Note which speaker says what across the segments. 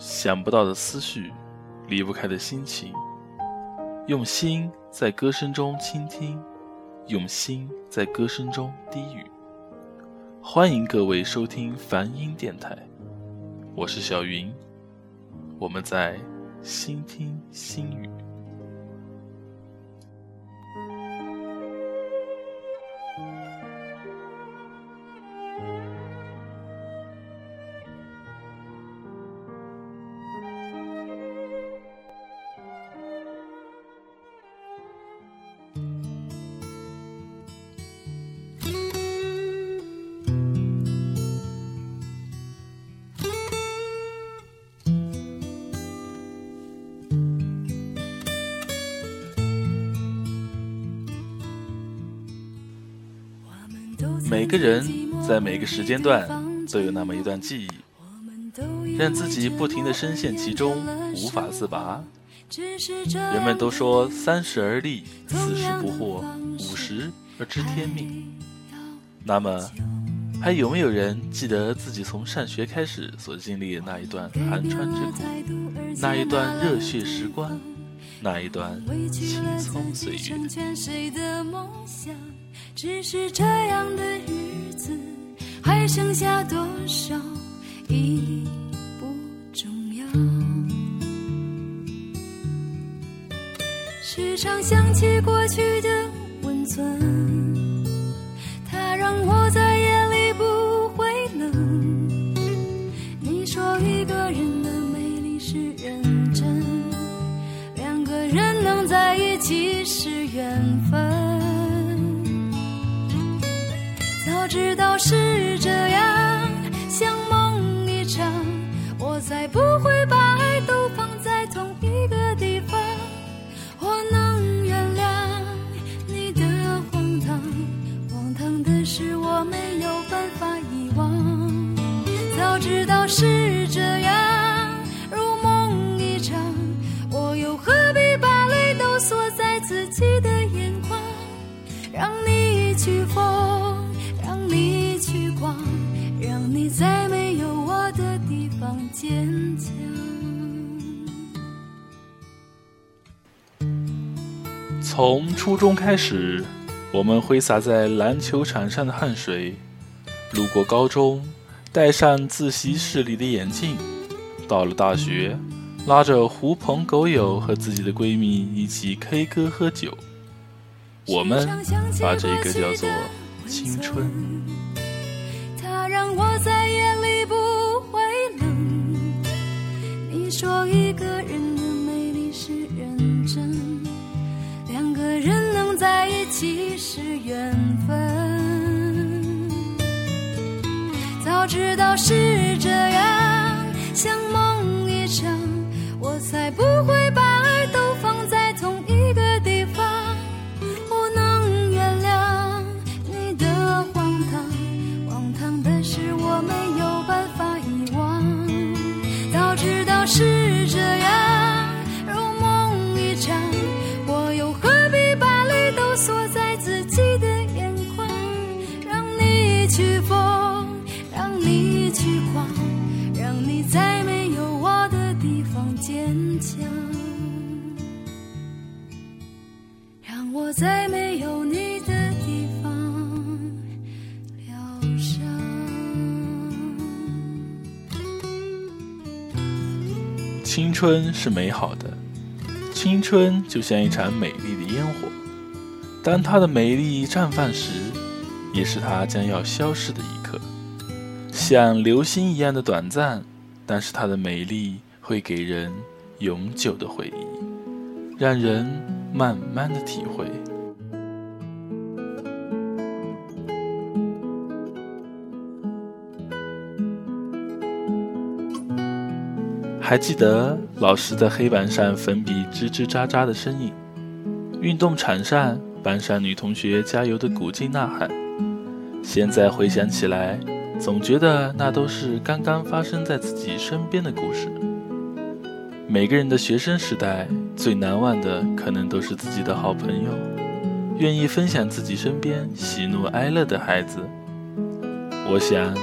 Speaker 1: 想不到的思绪，离不开的心情，用心在歌声中倾听，用心在歌声中低语。欢迎各位收听梵音电台，我是小云，我们在心听心语。每个人在每个时间段都有那么一段记忆，让自己不停的深陷其中，无法自拔。人们都说三十而立，四十不惑，五十而知天命。那么，还有没有人记得自己从上学开始所经历的那一段寒窗之苦，那一段热血时光，那一段青葱岁月？只是这样的日子，还剩下多少已不重要。时常想起过去的温存，它让我知道是这样，坚强。从初中开始，我们挥洒在篮球场上的汗水；路过高中，戴上自习室里的眼镜；到了大学，拉着狐朋狗友和自己的闺蜜一起 K 歌喝酒。我们把这个叫做青春。他让我在夜里不。说一个人的美丽是认真，两个人能在一起是缘分。早知道是这样，像梦一场，我才不会在没有你的地方疗伤。青春是美好的，青春就像一场美丽的烟火。当它的美丽绽放时，也是它将要消逝的一刻。像流星一样的短暂，但是它的美丽会给人永久的回忆，让人慢慢的体会。还记得老师在黑板上粉笔吱吱喳喳的声音，运动场上班上女同学加油的鼓劲呐喊。现在回想起来，总觉得那都是刚刚发生在自己身边的故事。每个人的学生时代最难忘的，可能都是自己的好朋友，愿意分享自己身边喜怒哀乐的孩子。我想，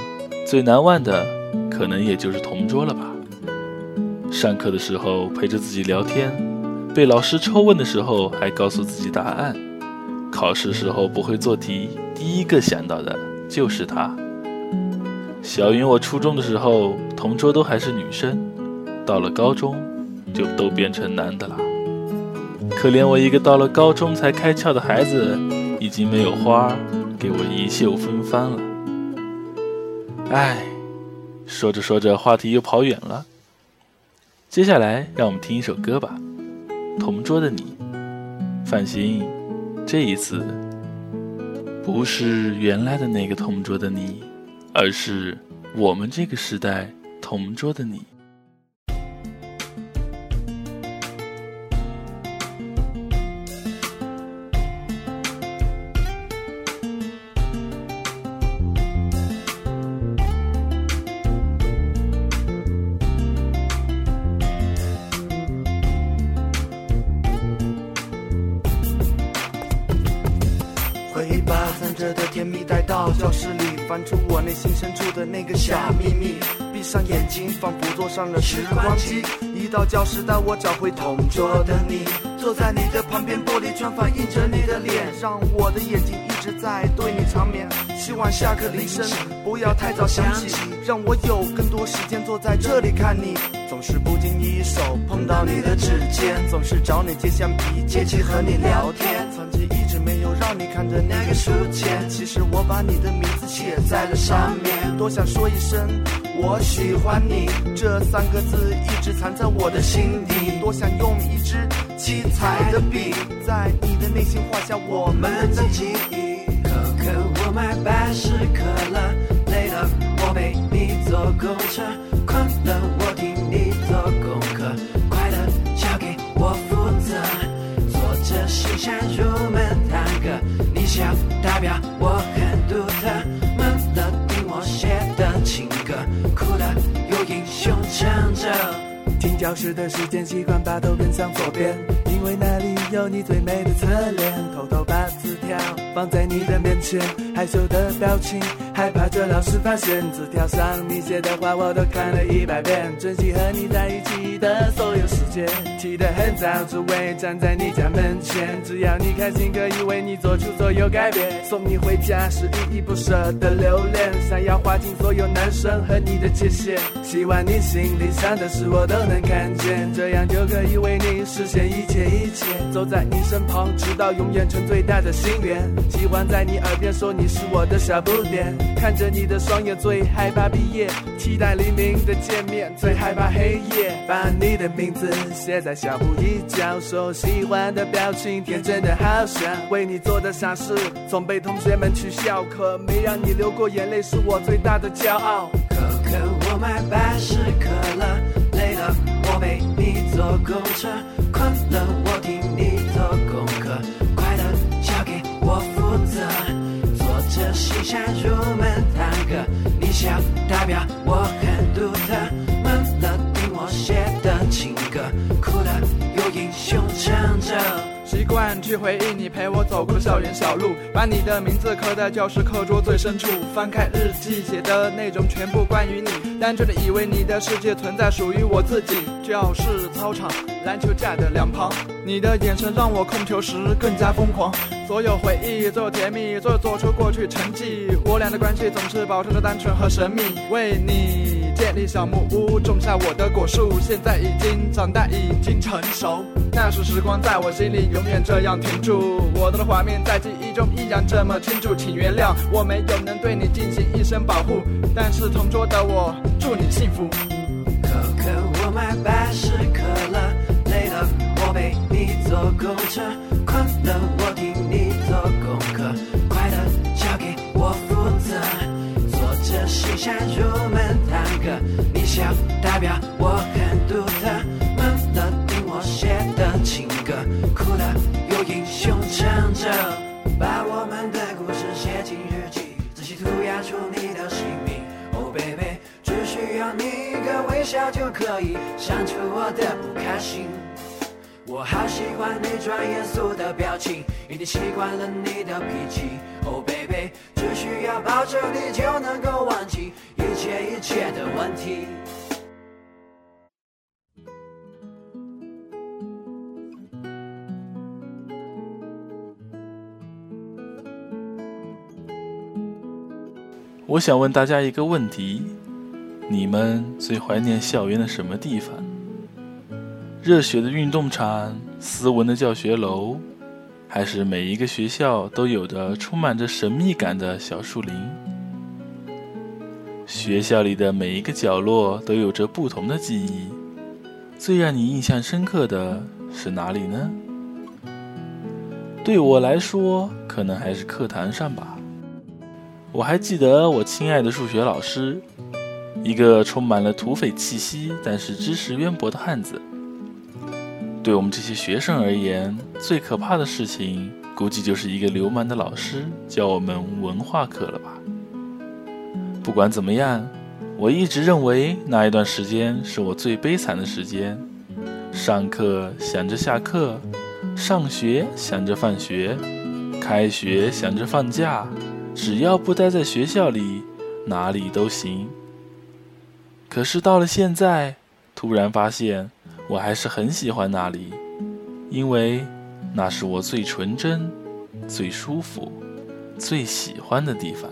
Speaker 1: 最难忘的，可能也就是同桌了吧。
Speaker 2: 上课的时候陪着自己聊天，被老师抽问的时候还告诉自己答案，考试时候不会做题，第一个想到的就是他。小云，我初中的时候同桌都还是女生，到了高中就都变成男的了。可怜我一个到了高中才开窍的孩子，已经没有花给我衣袖芬芳了。唉，说着说着话题又跑远了。接下来让我们听一首歌吧，《同桌的你》。放心，这一次不是原来的那个同桌的你，而是我们这个时代同桌的你。
Speaker 3: 到教室里翻出我内心深处的那个小秘密，闭上眼睛，仿佛坐上了时光机。一到教室，带我找回同桌的你，坐在你的旁边，玻璃窗反映着你的脸，让我的眼睛一直在对你长眠。希望下课铃声不要太早响起，让我有更多时间坐在这里看你。总是不经意手碰到你的指尖，总是找你借橡皮，借机和你聊天。你看着那个书签，其实我把你的名字写在了上面。多想说一声我喜欢你，这三个字一直藏在我的心底。多想用一支七彩的笔，在你的内心画下我们的记忆。
Speaker 4: 可可，我买百事可乐，累了我陪你坐公车，困了我听你做功课，快乐交给我负责。坐着心想如，笑代表我很独特，闷了听我写的情歌，哭了有英雄唱着。
Speaker 3: 听教室的时间，习惯把头偏向左边，因为那里有你最美的侧脸，偷偷把字条放在你的面前，害羞的表情，害怕这老师发现。字条上你写的话我都看了一百遍，珍惜和你在一起的所有时间。起得很早，只为站在你家门前，只要你开心，可以为你做出所有改变。送你回家是依依不舍的留恋，想要划清所有男生和你的界限。希望你心里想的事我都能看见，这样就可以为你实现一切一切。走在你身旁，直到永远成最大的心愿。喜欢在你耳边说你是我的小不点，看着你的双眼最害怕毕业，期待黎明的见面，最害怕黑夜。把你的名字写在小布一角，说喜欢的表情，天真的好像为你做的傻事，总被同学们取笑，可没让你流过眼泪，是我最大的骄傲。
Speaker 4: 可可，我买百事可乐，累了我陪你坐公车，困了我听你做功课，快乐交给我负责。坐着心想入门探戈，你笑代表我很
Speaker 5: 去回忆你陪我走过的校园小路，把你的名字刻在教室课桌最深处，翻开日记写的内容全部关于你，单纯的以为你的世界存在属于我自己。教室、操场、篮球架的两旁，你的眼神让我控球时更加疯狂。所有回忆，所有甜蜜，所有做出过去成绩，我俩的关系总是保持着单纯和神秘。为你建立小木屋，种下我的果树，现在已经长大，已经成熟。那时时光在我心里永远这样停住，我的画面在记忆中依然这么清楚，请原谅我没有能对你进行一生保护，但是同桌的我祝你幸福。
Speaker 4: 可可，我买百事可乐，累了我陪你坐公车，我的不开心，我好喜欢你装严肃的表情，已经习惯了你的脾气。Oh baby，只需要抱着你就能够忘记一切一切的问题。
Speaker 2: 我想问大家一个问题：你们最怀念校园的什么地方？热血的运动场、斯文的教学楼，还是每一个学校都有的充满着神秘感的小树林？学校里的每一个角落都有着不同的记忆，最让你印象深刻的是哪里呢？对我来说，可能还是课堂上吧。我还记得我亲爱的数学老师，一个充满了土匪气息但是知识渊博的汉子。对我们这些学生而言，最可怕的事情，估计就是一个流氓的老师教我们文化课了吧。不管怎么样，我一直认为那一段时间是我最悲惨的时间。上课想着下课，上学想着放学，开学想着放假。只要不待在学校里，哪里都行。可是到了现在，突然发现我还是很喜欢那里，因为那是我最纯真、最舒服、最喜欢的地方。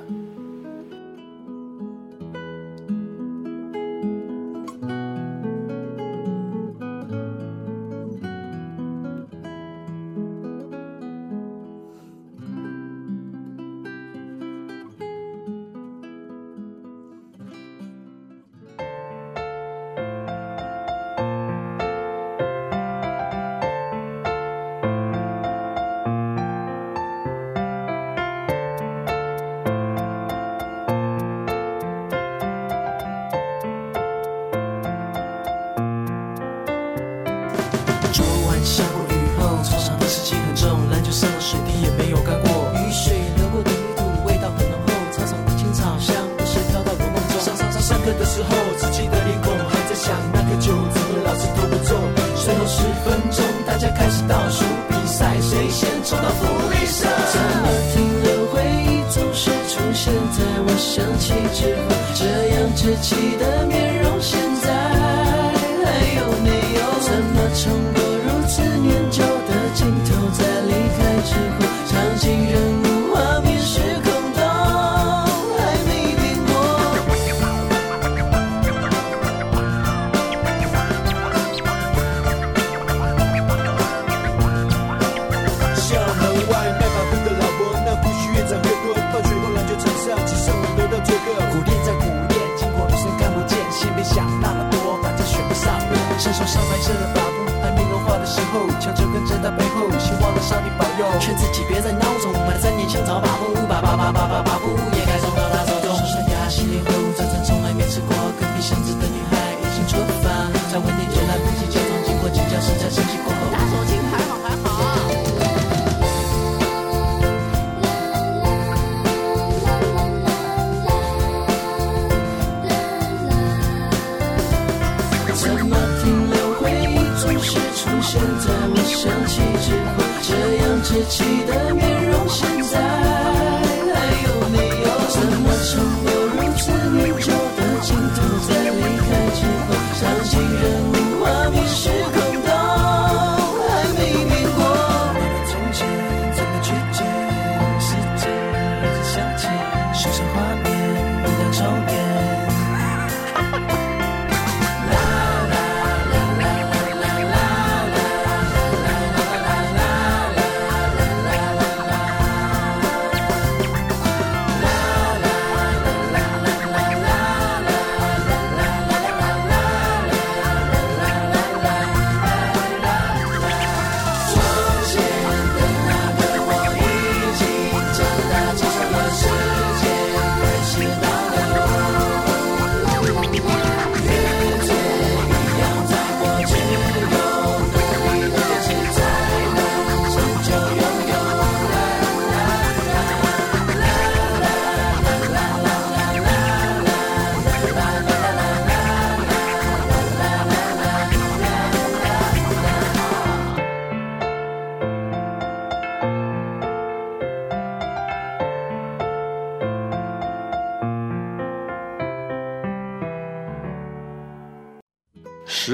Speaker 6: 的时候，稚气的脸孔还
Speaker 7: 在想那个球怎么老是投不中。最后十分钟，大家开始倒数比赛，
Speaker 8: 谁先冲到福利社？
Speaker 6: 怎么停留？回忆总是出现在我想起之后。这样稚气的面容，现在还有没有？怎么成功？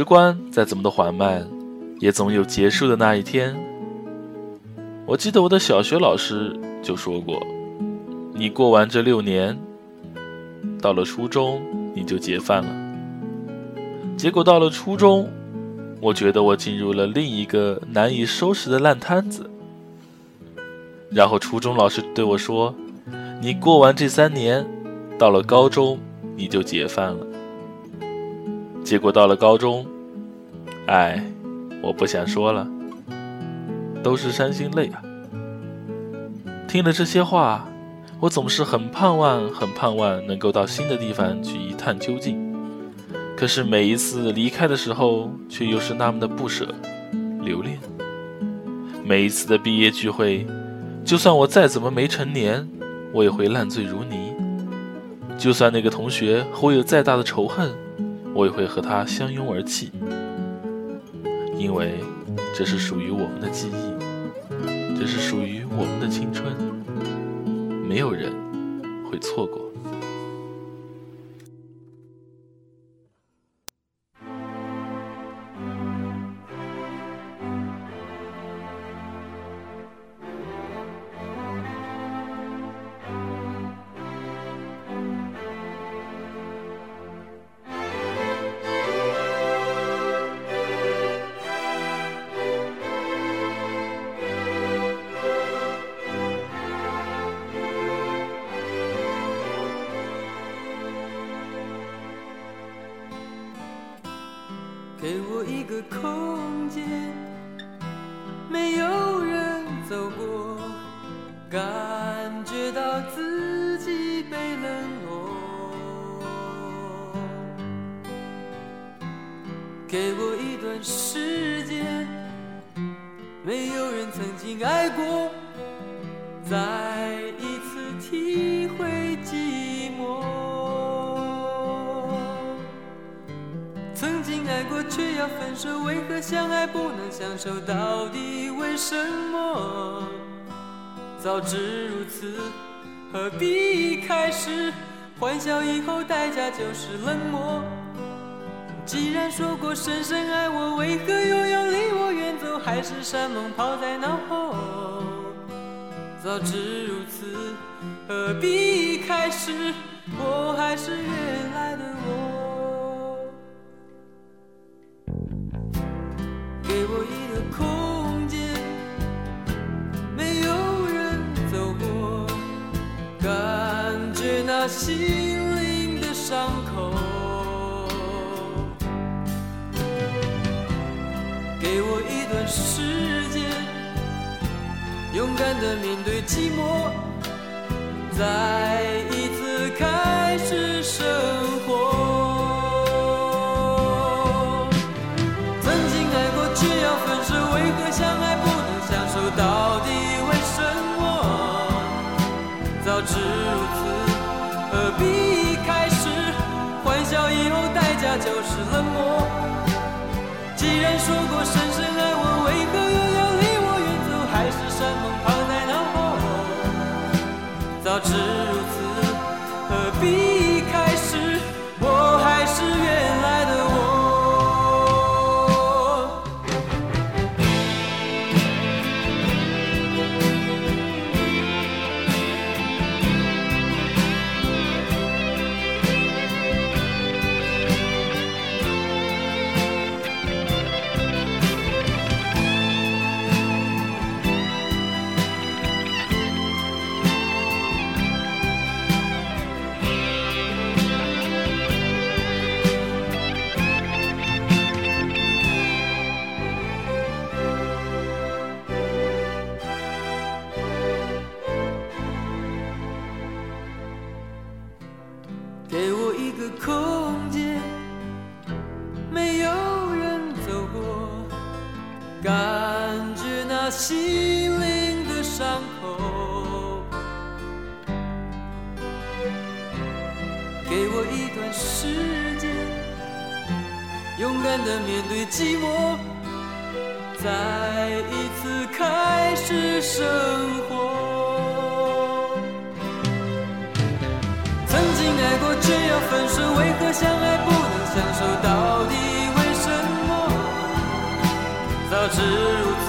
Speaker 6: 时
Speaker 2: 光再怎么的缓慢，也总有结束的那一天。我记得我的小学老师就说过：“你过完这六年，到了初中你就结饭了。结果到了初中，我觉得我进入了另一个难以收拾的烂摊子。然后初中老师对我说：“你过完这三年，到了高中你就结饭了。”结果到了高中，哎，我不想说了，都是伤心泪啊。听了这些话，我总是很盼望、很盼望能够到新的地方去一探究竟。可是每一次离开的时候，却又是那么的不舍、留恋。每一次的毕业聚会，就算我再怎么没成年，我也会烂醉如泥。就算那个同学和我有再大的仇恨，我也会和他相拥而泣，因为这是属于我们的记忆，这是属于我们的青春，没有人会错过。
Speaker 9: 给我一段时间，没有人曾经爱过，再一次体会寂寞。曾经爱过却要分手，为何相爱不能相守？到底为什么？早知如此，何必开始？欢笑以后代价就是冷漠。既然说过深深爱我，为何又要离我远走？海誓山盟抛在脑后。早知如此，何必开始？我还是原来的我。给我一个空间，没有人走过，感觉那心灵的伤口。敢的面对寂寞，再一次开始生活。曾经爱过却要分手，为何相爱不能相守？到底为什么？早知如此，何必开始？欢笑以后代价就是冷漠。既然说过深深心灵的伤口。给我一段时间，勇敢的面对寂寞，再一次开始生活。曾经爱过却要分手，为何相爱不能相守？到底为什么？早知如此，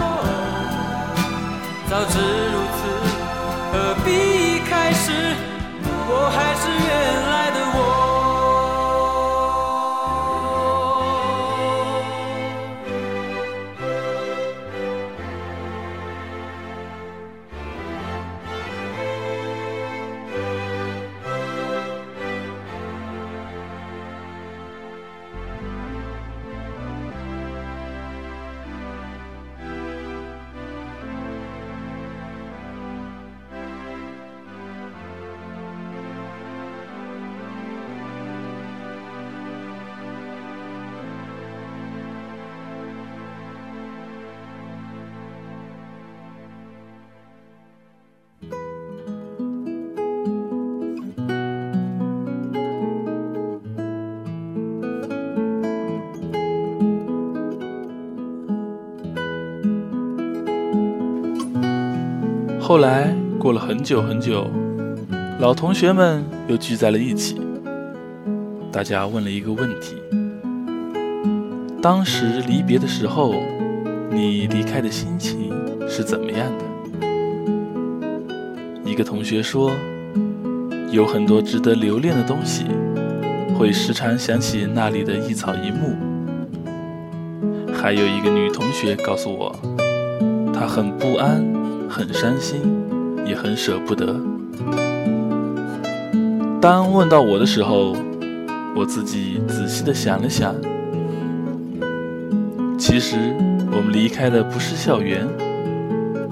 Speaker 9: 早知如此，何必开始？
Speaker 2: 后来过了很久很久，老同学们又聚在了一起。大家问了一个问题：当时离别的时候，你离开的心情是怎么样的？一个同学说，有很多值得留恋的东西，会时常想起那里的一草一木。还有一个女同学告诉我，她很不安。很伤心，也很舍不得。当问到我的时候，我自己仔细的想了想，其实我们离开的不是校园，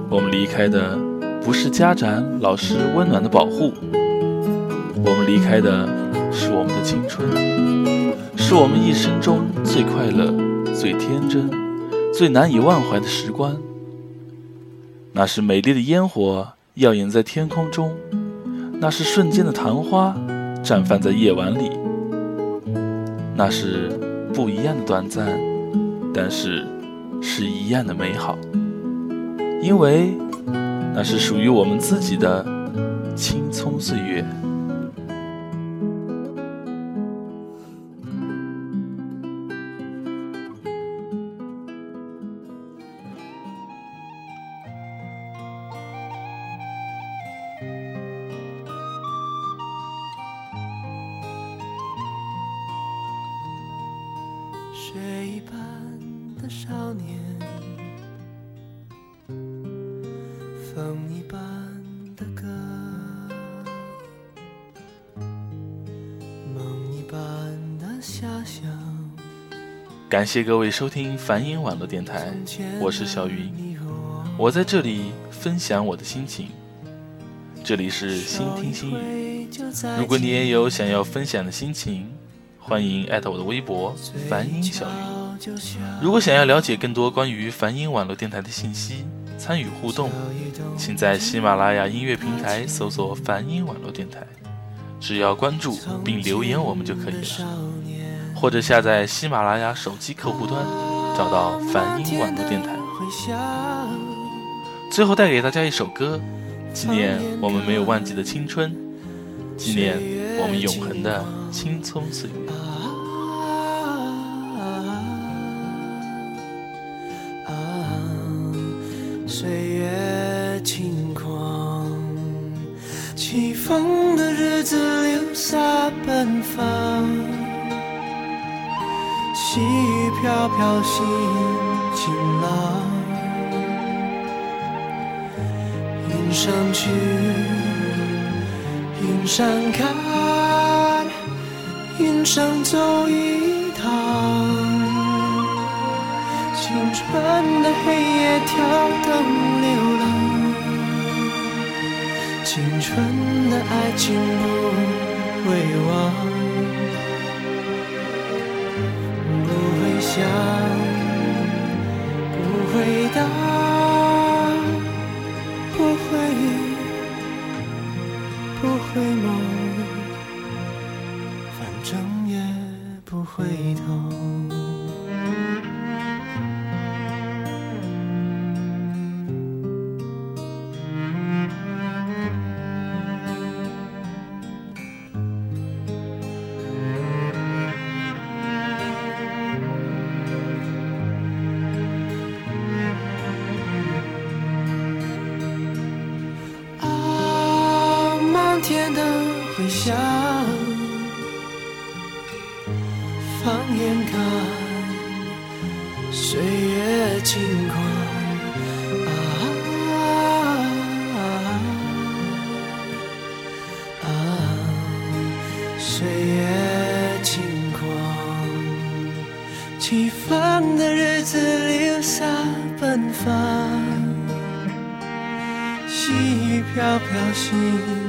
Speaker 2: 我们离开的不是家长、老师温暖的保护，我们离开的是我们的青春，是我们一生中最快乐、最天真、最难以忘怀的时光。那是美丽的烟火耀眼在天空中，那是瞬间的昙花绽放在夜晚里，那是不一样的短暂，但是是一样的美好，因为那是属于我们自己的青葱岁月。感谢各位收听梵音网络电台，我是小云，我在这里分享我的心情。这里是心听心语，如果你也有想要分享的心情。欢迎艾特我的微博梵音小云。如果想要了解更多关于梵音网络电台的信息，参与互动，请在喜马拉雅音乐平台搜索梵音网络电台，只要关注并留言我们就可以了。或者下载喜马拉雅手机客户端，找到梵音网络电台。最后带给大家一首歌，纪念我们没有忘记的青春，纪念我们永恒的青葱岁月。
Speaker 9: 岁月轻狂，起风的日子留下奔放，飘飘心晴朗，云上去，云上看，云上走一趟。青春的黑夜跳动流浪，青春的爱情不会忘，想，不回答，
Speaker 6: 想，放眼看，岁月轻狂。啊啊，岁月轻狂，起风的日子留下奔放。细雨飘飘，心。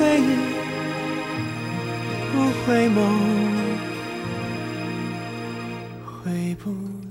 Speaker 6: 回忆不回眸回不